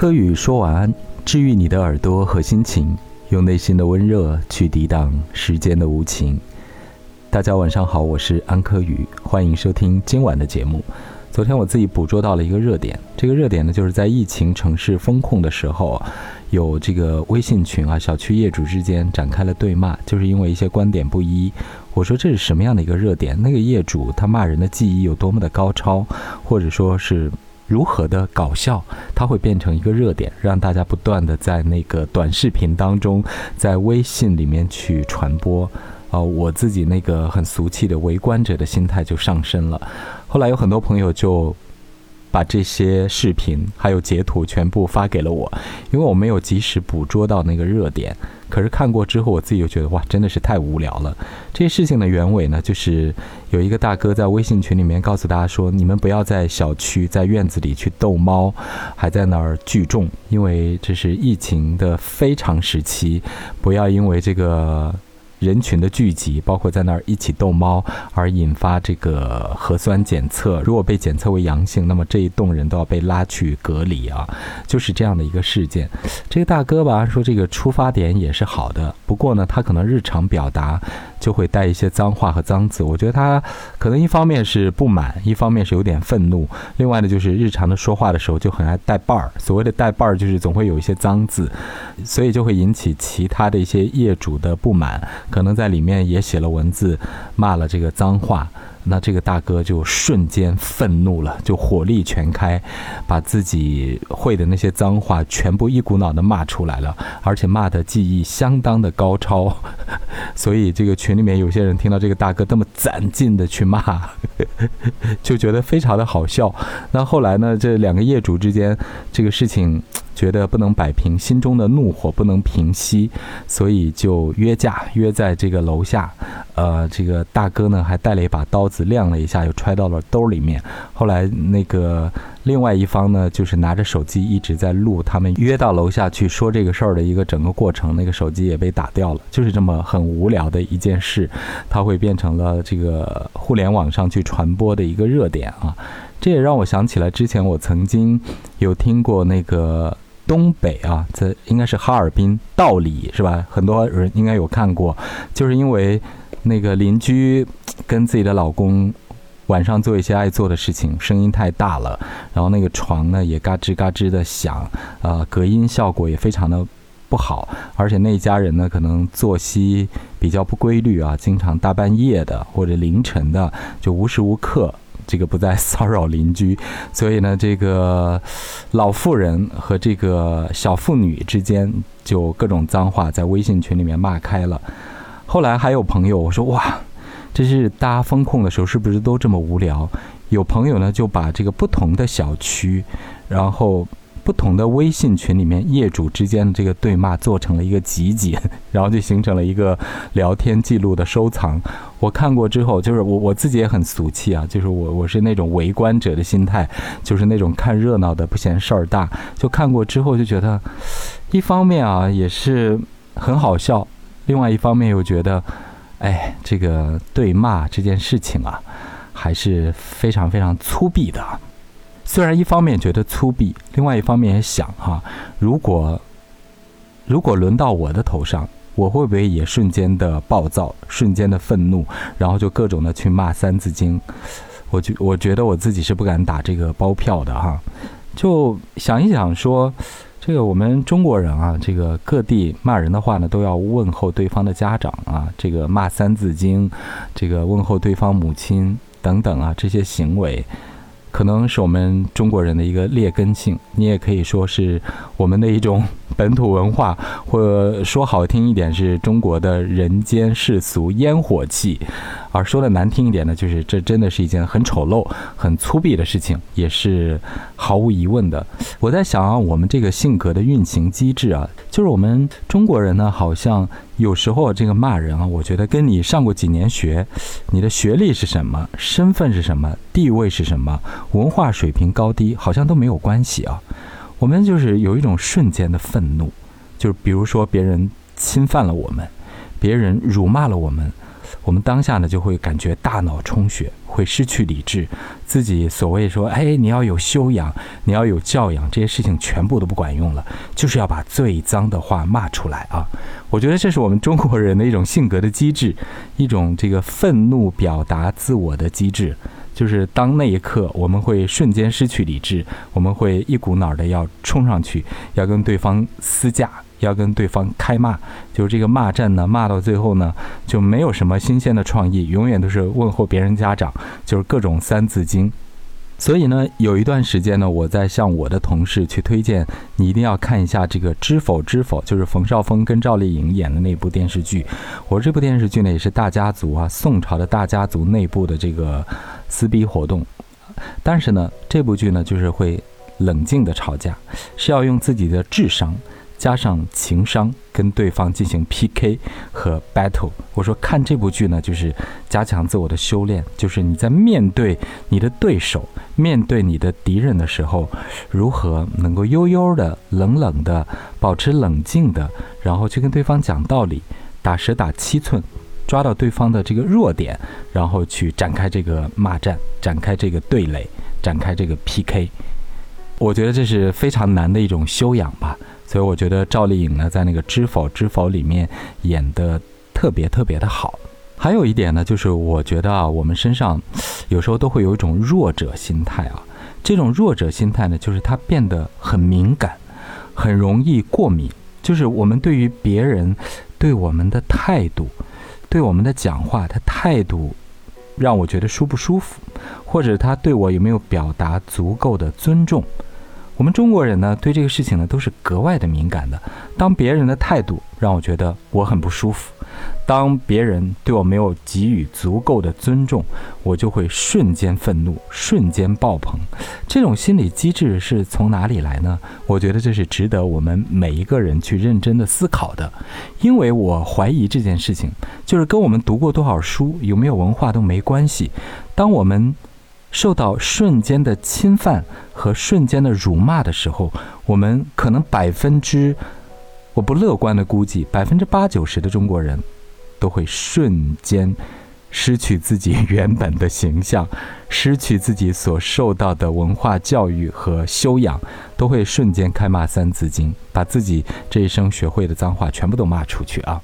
柯宇说晚安，治愈你的耳朵和心情，用内心的温热去抵挡时间的无情。大家晚上好，我是安柯宇，欢迎收听今晚的节目。昨天我自己捕捉到了一个热点，这个热点呢，就是在疫情城市封控的时候，有这个微信群啊，小区业主之间展开了对骂，就是因为一些观点不一。我说这是什么样的一个热点？那个业主他骂人的技艺有多么的高超，或者说是？如何的搞笑，它会变成一个热点，让大家不断的在那个短视频当中，在微信里面去传播。啊，我自己那个很俗气的围观者的心态就上升了。后来有很多朋友就。把这些视频还有截图全部发给了我，因为我没有及时捕捉到那个热点。可是看过之后，我自己又觉得哇，真的是太无聊了。这些事情的原委呢，就是有一个大哥在微信群里面告诉大家说：“你们不要在小区、在院子里去逗猫，还在那儿聚众，因为这是疫情的非常时期，不要因为这个。”人群的聚集，包括在那儿一起逗猫，而引发这个核酸检测。如果被检测为阳性，那么这一栋人都要被拉去隔离啊，就是这样的一个事件。这个大哥吧说，这个出发点也是好的，不过呢，他可能日常表达就会带一些脏话和脏字。我觉得他可能一方面是不满，一方面是有点愤怒，另外呢，就是日常的说话的时候就很爱带伴儿。所谓的带伴儿，就是总会有一些脏字，所以就会引起其他的一些业主的不满。可能在里面也写了文字，骂了这个脏话，那这个大哥就瞬间愤怒了，就火力全开，把自己会的那些脏话全部一股脑的骂出来了，而且骂的技艺相当的高超，所以这个群里面有些人听到这个大哥这么攒劲的去骂，就觉得非常的好笑。那后来呢，这两个业主之间这个事情。觉得不能摆平心中的怒火，不能平息，所以就约架，约在这个楼下。呃，这个大哥呢还带了一把刀子，亮了一下，又揣到了兜里面。后来那个另外一方呢，就是拿着手机一直在录他们约到楼下去说这个事儿的一个整个过程。那个手机也被打掉了，就是这么很无聊的一件事，它会变成了这个互联网上去传播的一个热点啊。这也让我想起来之前我曾经有听过那个。东北啊，在应该是哈尔滨道里是吧？很多人应该有看过，就是因为那个邻居跟自己的老公晚上做一些爱做的事情，声音太大了，然后那个床呢也嘎吱嘎吱的响，呃，隔音效果也非常的不好，而且那一家人呢可能作息比较不规律啊，经常大半夜的或者凌晨的就无时无刻。这个不再骚扰邻居，所以呢，这个老妇人和这个小妇女之间就各种脏话在微信群里面骂开了。后来还有朋友我说哇，这是大家风控的时候是不是都这么无聊？有朋友呢就把这个不同的小区，然后。不同的微信群里面，业主之间的这个对骂做成了一个集锦，然后就形成了一个聊天记录的收藏。我看过之后，就是我我自己也很俗气啊，就是我我是那种围观者的心态，就是那种看热闹的不嫌事儿大。就看过之后就觉得，一方面啊也是很好笑，另外一方面又觉得，哎，这个对骂这件事情啊，还是非常非常粗鄙的。虽然一方面觉得粗鄙，另外一方面也想哈，如果如果轮到我的头上，我会不会也瞬间的暴躁，瞬间的愤怒，然后就各种的去骂《三字经》？我觉我觉得我自己是不敢打这个包票的哈。就想一想说，这个我们中国人啊，这个各地骂人的话呢，都要问候对方的家长啊，这个骂《三字经》，这个问候对方母亲等等啊，这些行为。可能是我们中国人的一个劣根性，你也可以说是我们的一种本土文化，或说好听一点是中国的人间世俗烟火气。而说的难听一点呢，就是这真的是一件很丑陋、很粗鄙的事情，也是毫无疑问的。我在想啊，我们这个性格的运行机制啊，就是我们中国人呢，好像有时候这个骂人啊，我觉得跟你上过几年学、你的学历是什么、身份是什么、地位是什么、文化水平高低，好像都没有关系啊。我们就是有一种瞬间的愤怒，就是比如说别人侵犯了我们，别人辱骂了我们。我们当下呢就会感觉大脑充血，会失去理智，自己所谓说，哎，你要有修养，你要有教养，这些事情全部都不管用了，就是要把最脏的话骂出来啊！我觉得这是我们中国人的一种性格的机制，一种这个愤怒表达自我的机制，就是当那一刻我们会瞬间失去理智，我们会一股脑的要冲上去，要跟对方私架。要跟对方开骂，就是这个骂战呢，骂到最后呢，就没有什么新鲜的创意，永远都是问候别人家长，就是各种三字经。所以呢，有一段时间呢，我在向我的同事去推荐，你一定要看一下这个《知否知否》，就是冯绍峰跟赵丽颖演的那部电视剧。我这部电视剧呢，也是大家族啊，宋朝的大家族内部的这个撕逼活动。但是呢，这部剧呢，就是会冷静的吵架，是要用自己的智商。加上情商，跟对方进行 PK 和 battle。我说看这部剧呢，就是加强自我的修炼，就是你在面对你的对手、面对你的敌人的时候，如何能够悠悠的、冷冷的保持冷静的，然后去跟对方讲道理，打蛇打七寸，抓到对方的这个弱点，然后去展开这个骂战，展开这个对垒，展开这个 PK。我觉得这是非常难的一种修养吧。所以我觉得赵丽颖呢，在那个《知否知否》里面演的特别特别的好。还有一点呢，就是我觉得啊，我们身上有时候都会有一种弱者心态啊。这种弱者心态呢，就是他变得很敏感，很容易过敏。就是我们对于别人对我们的态度，对我们的讲话，他态度让我觉得舒不舒服，或者他对我有没有表达足够的尊重。我们中国人呢，对这个事情呢都是格外的敏感的。当别人的态度让我觉得我很不舒服，当别人对我没有给予足够的尊重，我就会瞬间愤怒，瞬间爆棚。这种心理机制是从哪里来呢？我觉得这是值得我们每一个人去认真的思考的。因为我怀疑这件事情，就是跟我们读过多少书、有没有文化都没关系。当我们受到瞬间的侵犯和瞬间的辱骂的时候，我们可能百分之，我不乐观的估计，百分之八九十的中国人，都会瞬间失去自己原本的形象，失去自己所受到的文化教育和修养，都会瞬间开骂三字经，把自己这一生学会的脏话全部都骂出去啊！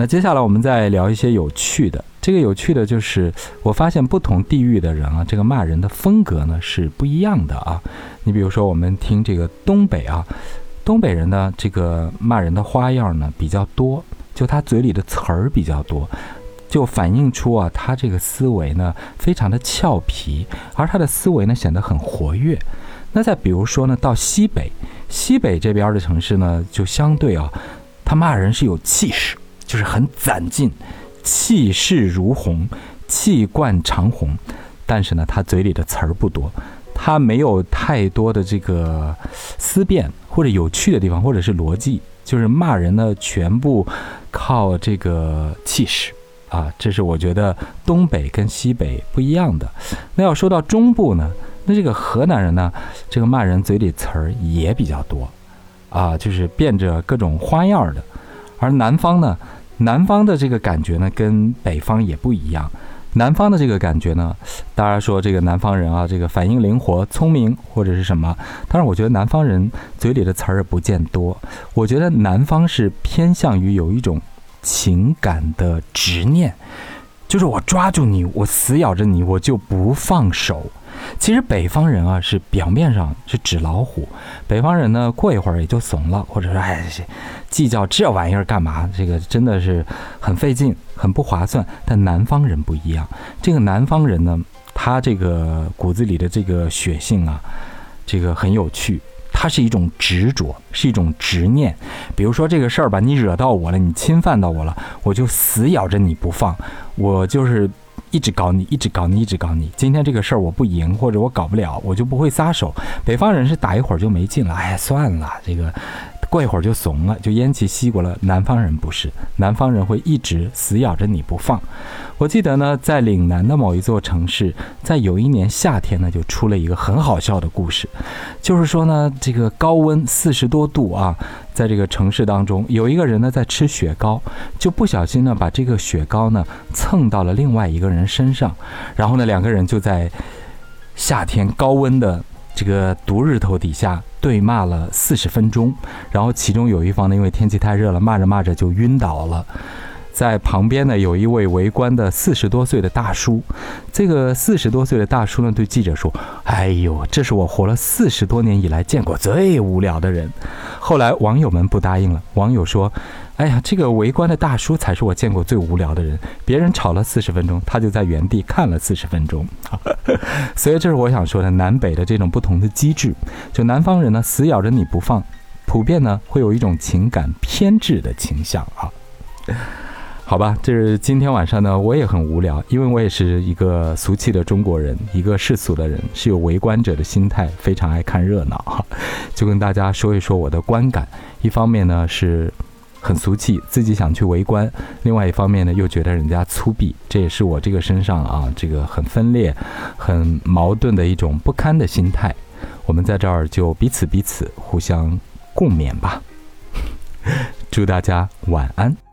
那接下来我们再聊一些有趣的。这个有趣的就是，我发现不同地域的人啊，这个骂人的风格呢是不一样的啊。你比如说，我们听这个东北啊，东北人呢，这个骂人的花样呢比较多，就他嘴里的词儿比较多，就反映出啊，他这个思维呢非常的俏皮，而他的思维呢显得很活跃。那再比如说呢，到西北，西北这边的城市呢，就相对啊，他骂人是有气势，就是很攒劲。气势如虹，气贯长虹，但是呢，他嘴里的词儿不多，他没有太多的这个思辨或者有趣的地方，或者是逻辑，就是骂人呢，全部靠这个气势啊，这是我觉得东北跟西北不一样的。那要说到中部呢，那这个河南人呢，这个骂人嘴里词儿也比较多，啊，就是变着各种花样的，而南方呢。南方的这个感觉呢，跟北方也不一样。南方的这个感觉呢，大家说这个南方人啊，这个反应灵活、聪明或者是什么？但是我觉得南方人嘴里的词儿不见多。我觉得南方是偏向于有一种情感的执念，就是我抓住你，我死咬着你，我就不放手。其实北方人啊，是表面上是纸老虎，北方人呢，过一会儿也就怂了，或者说，哎，计较这玩意儿干嘛？这个真的是很费劲，很不划算。但南方人不一样，这个南方人呢，他这个骨子里的这个血性啊，这个很有趣，它是一种执着，是一种执念。比如说这个事儿吧，你惹到我了，你侵犯到我了，我就死咬着你不放，我就是。一直搞你，一直搞你，一直搞你。今天这个事儿我不赢，或者我搞不了，我就不会撒手。北方人是打一会儿就没劲了，哎，算了，这个过一会儿就怂了，就偃旗息鼓了。南方人不是，南方人会一直死咬着你不放。我记得呢，在岭南的某一座城市，在有一年夏天呢，就出了一个很好笑的故事，就是说呢，这个高温四十多度啊，在这个城市当中，有一个人呢在吃雪糕，就不小心呢把这个雪糕呢蹭到了另外一个人身上，然后呢两个人就在夏天高温的。这个毒日头底下对骂了四十分钟，然后其中有一方呢，因为天气太热了，骂着骂着就晕倒了。在旁边呢，有一位围观的四十多岁的大叔。这个四十多岁的大叔呢，对记者说：“哎呦，这是我活了四十多年以来见过最无聊的人。”后来网友们不答应了，网友说。哎呀，这个围观的大叔才是我见过最无聊的人。别人吵了四十分钟，他就在原地看了四十分钟。所以这是我想说的，南北的这种不同的机制。就南方人呢，死咬着你不放，普遍呢会有一种情感偏执的倾向啊。好吧，这是今天晚上呢，我也很无聊，因为我也是一个俗气的中国人，一个世俗的人，是有围观者的心态，非常爱看热闹哈。就跟大家说一说我的观感，一方面呢是。很俗气，自己想去围观；另外一方面呢，又觉得人家粗鄙，这也是我这个身上啊，这个很分裂、很矛盾的一种不堪的心态。我们在这儿就彼此彼此互相共勉吧。祝大家晚安。